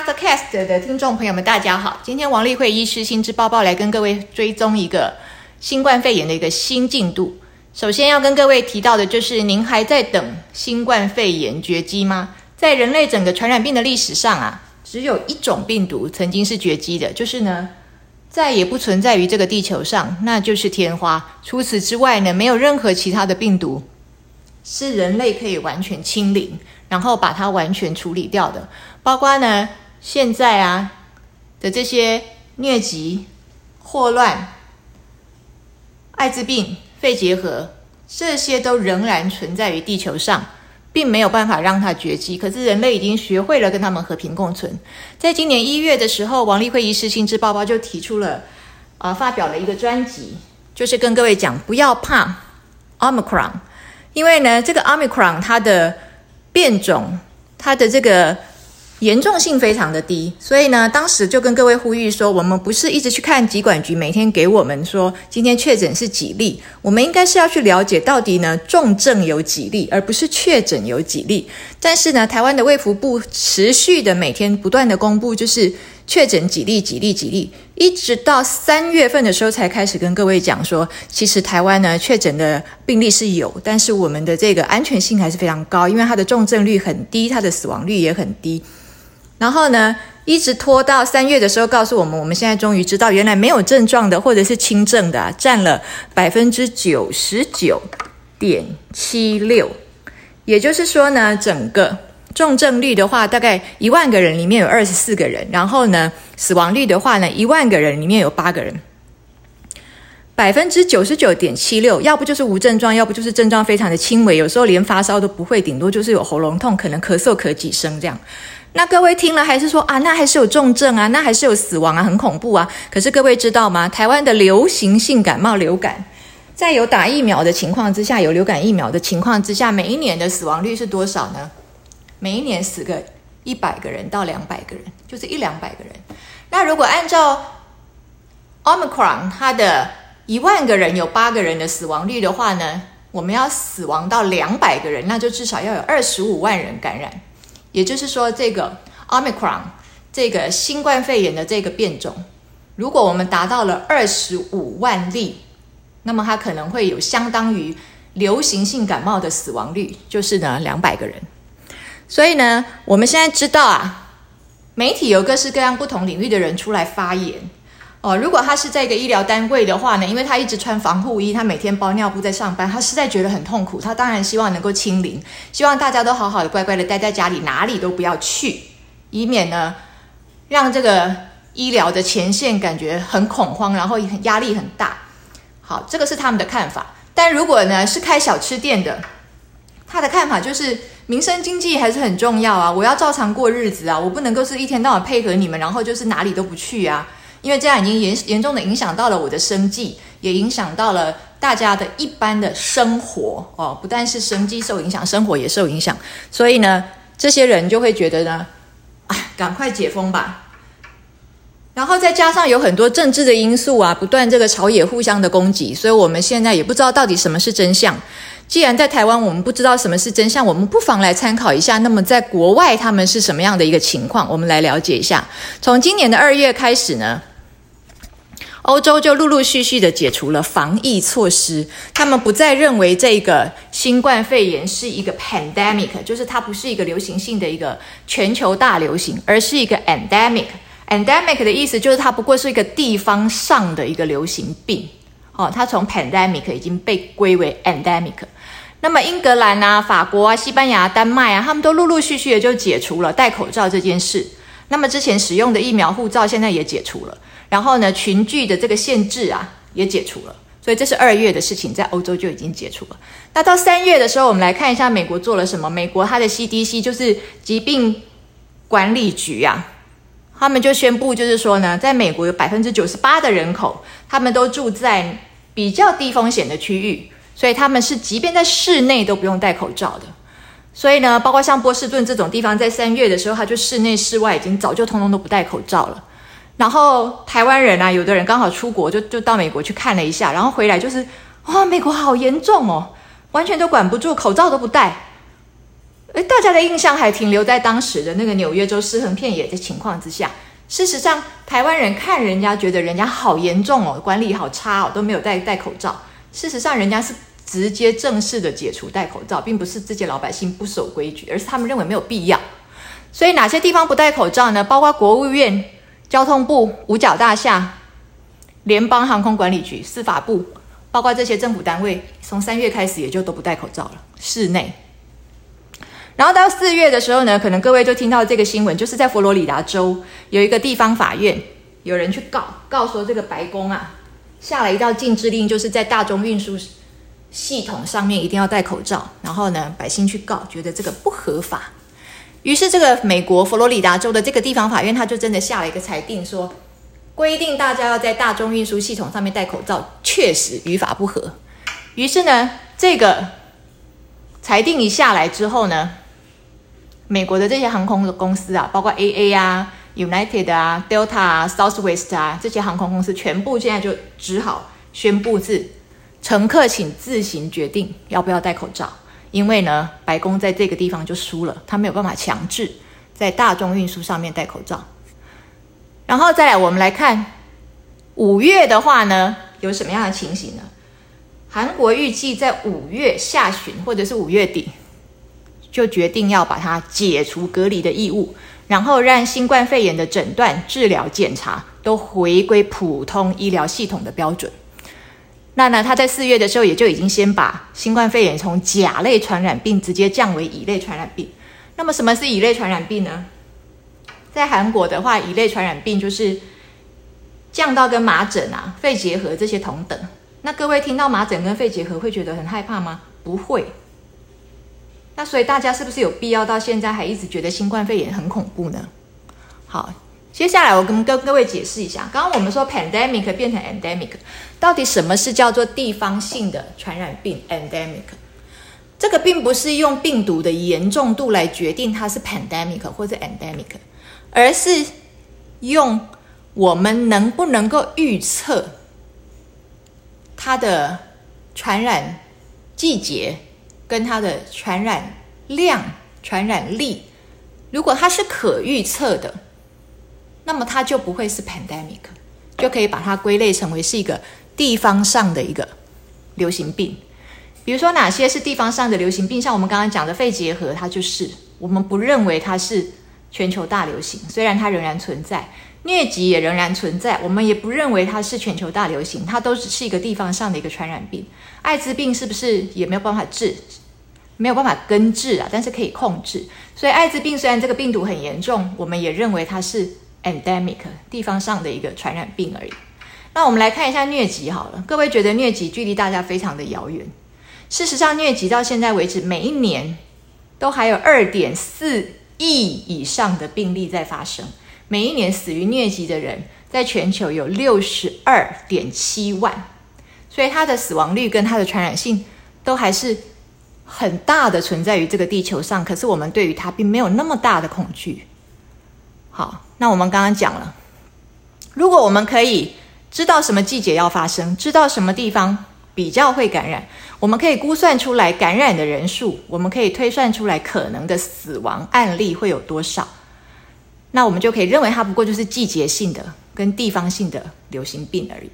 Podcast 的听众朋友们，大家好！今天王丽慧医师新知报报来跟各位追踪一个新冠肺炎的一个新进度。首先要跟各位提到的就是，您还在等新冠肺炎绝迹吗？在人类整个传染病的历史上啊，只有一种病毒曾经是绝迹的，就是呢，再也不存在于这个地球上，那就是天花。除此之外呢，没有任何其他的病毒是人类可以完全清零，然后把它完全处理掉的。包括呢，现在啊的这些疟疾、霍乱、艾滋病、肺结核，这些都仍然存在于地球上，并没有办法让它绝迹。可是人类已经学会了跟他们和平共存。在今年一月的时候，王立辉医师心智报报就提出了啊，发表了一个专辑，就是跟各位讲不要怕 Omicron，因为呢，这个 Omicron 它的变种，它的这个。严重性非常的低，所以呢，当时就跟各位呼吁说，我们不是一直去看疾管局每天给我们说今天确诊是几例，我们应该是要去了解到底呢重症有几例，而不是确诊有几例。但是呢，台湾的卫福部持续的每天不断的公布，就是确诊几例几例几例，一直到三月份的时候才开始跟各位讲说，其实台湾呢确诊的病例是有，但是我们的这个安全性还是非常高，因为它的重症率很低，它的死亡率也很低。然后呢，一直拖到三月的时候，告诉我们，我们现在终于知道，原来没有症状的或者是轻症的，占了百分之九十九点七六。也就是说呢，整个重症率的话，大概一万个人里面有二十四个人，然后呢，死亡率的话呢，一万个人里面有八个人，百分之九十九点七六，要不就是无症状，要不就是症状非常的轻微，有时候连发烧都不会，顶多就是有喉咙痛，可能咳嗽咳几声这样。那各位听了还是说啊，那还是有重症啊，那还是有死亡啊，很恐怖啊。可是各位知道吗？台湾的流行性感冒流感，在有打疫苗的情况之下，有流感疫苗的情况之下，每一年的死亡率是多少呢？每一年死个一百个人到两百个人，就是一两百个人。那如果按照 Omicron 它的一万个人有八个人的死亡率的话呢，我们要死亡到两百个人，那就至少要有二十五万人感染。也就是说，这个 Omicron 这个新冠肺炎的这个变种，如果我们达到了二十五万例，那么它可能会有相当于流行性感冒的死亡率，就是呢两百个人。所以呢，我们现在知道啊，媒体有各式各样不同领域的人出来发言。哦，如果他是在一个医疗单位的话呢，因为他一直穿防护衣，他每天包尿布在上班，他实在觉得很痛苦。他当然希望能够清零，希望大家都好好的、乖乖的待在家里，哪里都不要去，以免呢让这个医疗的前线感觉很恐慌，然后很压力很大。好，这个是他们的看法。但如果呢是开小吃店的，他的看法就是民生经济还是很重要啊，我要照常过日子啊，我不能够是一天到晚配合你们，然后就是哪里都不去啊。因为这样已经严严重的影响到了我的生计，也影响到了大家的一般的生活哦，不但是生计受影响，生活也受影响。所以呢，这些人就会觉得呢，哎，赶快解封吧。然后再加上有很多政治的因素啊，不断这个朝野互相的攻击，所以我们现在也不知道到底什么是真相。既然在台湾我们不知道什么是真相，我们不妨来参考一下。那么在国外他们是什么样的一个情况？我们来了解一下。从今年的二月开始呢？欧洲就陆陆续续的解除了防疫措施，他们不再认为这个新冠肺炎是一个 pandemic，就是它不是一个流行性的一个全球大流行，而是一个 endemic。endemic 的意思就是它不过是一个地方上的一个流行病。哦，它从 pandemic 已经被归为 endemic。那么英格兰啊、法国啊、西班牙、丹麦啊，他们都陆陆续续的就解除了戴口罩这件事。那么之前使用的疫苗护照现在也解除了。然后呢，群聚的这个限制啊也解除了，所以这是二月的事情，在欧洲就已经解除了。那到三月的时候，我们来看一下美国做了什么。美国它的 CDC 就是疾病管理局啊，他们就宣布，就是说呢，在美国有百分之九十八的人口，他们都住在比较低风险的区域，所以他们是即便在室内都不用戴口罩的。所以呢，包括像波士顿这种地方，在三月的时候，他就室内室外已经早就通通都不戴口罩了。然后台湾人啊，有的人刚好出国，就就到美国去看了一下，然后回来就是，哇，美国好严重哦，完全都管不住，口罩都不戴。哎，大家的印象还停留在当时的那个纽约州尸横遍野的情况之下。事实上，台湾人看人家觉得人家好严重哦，管理好差哦，都没有戴戴口罩。事实上，人家是直接正式的解除戴口罩，并不是这些老百姓不守规矩，而是他们认为没有必要。所以哪些地方不戴口罩呢？包括国务院、交通部、五角大厦、联邦航空管理局、司法部，包括这些政府单位，从三月开始也就都不戴口罩了，室内。然后到四月的时候呢，可能各位就听到这个新闻，就是在佛罗里达州有一个地方法院，有人去告，告说这个白宫啊下了一道禁制令，就是在大众运输系统上面一定要戴口罩。然后呢，百姓去告，觉得这个不合法。于是这个美国佛罗里达州的这个地方法院，他就真的下了一个裁定，说规定大家要在大众运输系统上面戴口罩，确实与法不合。于是呢，这个裁定一下来之后呢。美国的这些航空的公司啊，包括 A A 啊、United 啊、Delta 啊、Southwest 啊这些航空公司，全部现在就只好宣布是乘客请自行决定要不要戴口罩，因为呢，白宫在这个地方就输了，他没有办法强制在大众运输上面戴口罩。然后再来，我们来看五月的话呢，有什么样的情形呢？韩国预计在五月下旬或者是五月底。就决定要把它解除隔离的义务，然后让新冠肺炎的诊断、治疗、检查都回归普通医疗系统的标准。那呢，他在四月的时候也就已经先把新冠肺炎从甲类传染病直接降为乙类传染病。那么什么是乙类传染病呢？在韩国的话，乙类传染病就是降到跟麻疹啊、肺结核这些同等。那各位听到麻疹跟肺结核会觉得很害怕吗？不会。那所以大家是不是有必要到现在还一直觉得新冠肺炎很恐怖呢？好，接下来我跟跟各位解释一下，刚刚我们说 pandemic 变成 endemic，到底什么是叫做地方性的传染病 endemic？这个并不是用病毒的严重度来决定它是 pandemic 或者 endemic，而是用我们能不能够预测它的传染季节。跟它的传染量、传染力，如果它是可预测的，那么它就不会是 pandemic，就可以把它归类成为是一个地方上的一个流行病。比如说哪些是地方上的流行病？像我们刚刚讲的肺结核，它就是我们不认为它是全球大流行，虽然它仍然存在；疟疾也仍然存在，我们也不认为它是全球大流行，它都只是一个地方上的一个传染病。艾滋病是不是也没有办法治？没有办法根治啊，但是可以控制。所以艾滋病虽然这个病毒很严重，我们也认为它是 endemic 地方上的一个传染病而已。那我们来看一下疟疾好了。各位觉得疟疾距离大家非常的遥远？事实上，疟疾到现在为止，每一年都还有二点四亿以上的病例在发生。每一年死于疟疾的人，在全球有六十二点七万，所以它的死亡率跟它的传染性都还是。很大的存在于这个地球上，可是我们对于它并没有那么大的恐惧。好，那我们刚刚讲了，如果我们可以知道什么季节要发生，知道什么地方比较会感染，我们可以估算出来感染的人数，我们可以推算出来可能的死亡案例会有多少，那我们就可以认为它不过就是季节性的跟地方性的流行病而已。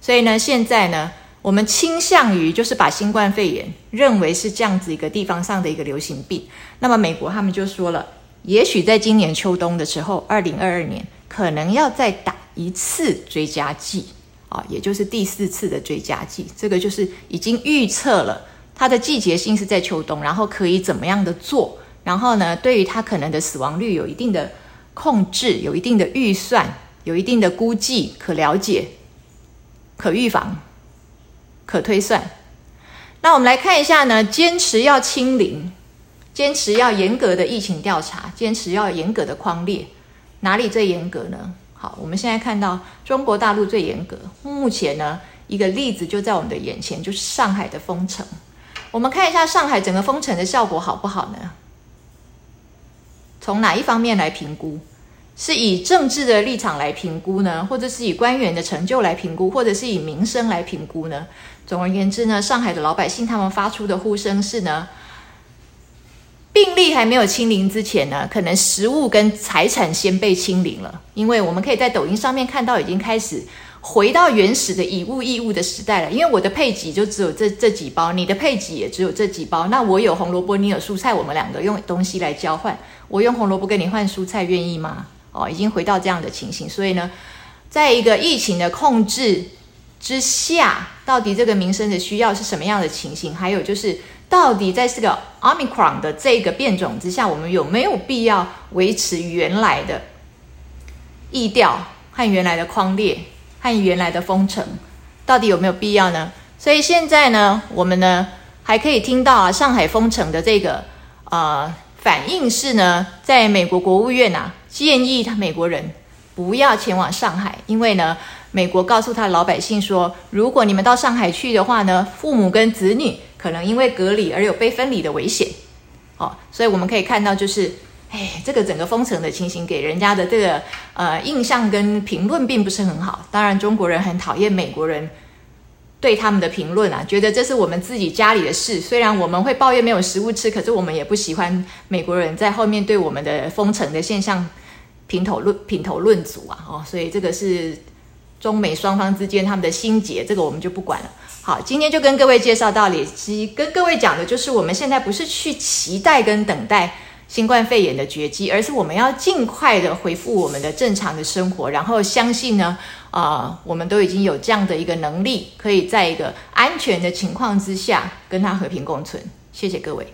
所以呢，现在呢。我们倾向于就是把新冠肺炎认为是这样子一个地方上的一个流行病。那么美国他们就说了，也许在今年秋冬的时候，二零二二年可能要再打一次追加剂啊，也就是第四次的追加剂。这个就是已经预测了它的季节性是在秋冬，然后可以怎么样的做，然后呢，对于它可能的死亡率有一定的控制，有一定的预算，有一定的估计，可了解，可预防。可推算，那我们来看一下呢？坚持要清零，坚持要严格的疫情调查，坚持要严格的框列，哪里最严格呢？好，我们现在看到中国大陆最严格。目前呢，一个例子就在我们的眼前，就是上海的封城。我们看一下上海整个封城的效果好不好呢？从哪一方面来评估？是以政治的立场来评估呢，或者是以官员的成就来评估，或者是以民生来评估呢？总而言之呢，上海的老百姓他们发出的呼声是呢，病例还没有清零之前呢，可能食物跟财产先被清零了，因为我们可以在抖音上面看到，已经开始回到原始的以物易物的时代了。因为我的配给就只有这这几包，你的配给也只有这几包，那我有红萝卜，你有蔬菜，我们两个用东西来交换，我用红萝卜跟你换蔬菜，愿意吗？哦，已经回到这样的情形，所以呢，在一个疫情的控制之下，到底这个民生的需要是什么样的情形？还有就是。到底在这个 omicron 的这个变种之下，我们有没有必要维持原来的意调和原来的框列和原来的封城？到底有没有必要呢？所以现在呢，我们呢还可以听到啊，上海封城的这个呃反应是呢，在美国国务院啊建议他美国人不要前往上海，因为呢，美国告诉他老百姓说，如果你们到上海去的话呢，父母跟子女。可能因为隔离而有被分离的危险，哦，所以我们可以看到，就是，哎，这个整个封城的情形给人家的这个呃印象跟评论并不是很好。当然，中国人很讨厌美国人对他们的评论啊，觉得这是我们自己家里的事。虽然我们会抱怨没有食物吃，可是我们也不喜欢美国人在后面对我们的封城的现象评头论评头论足啊，哦，所以这个是中美双方之间他们的心结，这个我们就不管了。好，今天就跟各位介绍到里，跟各位讲的就是我们现在不是去期待跟等待新冠肺炎的绝迹，而是我们要尽快的恢复我们的正常的生活，然后相信呢，啊，我们都已经有这样的一个能力，可以在一个安全的情况之下跟它和平共存。谢谢各位。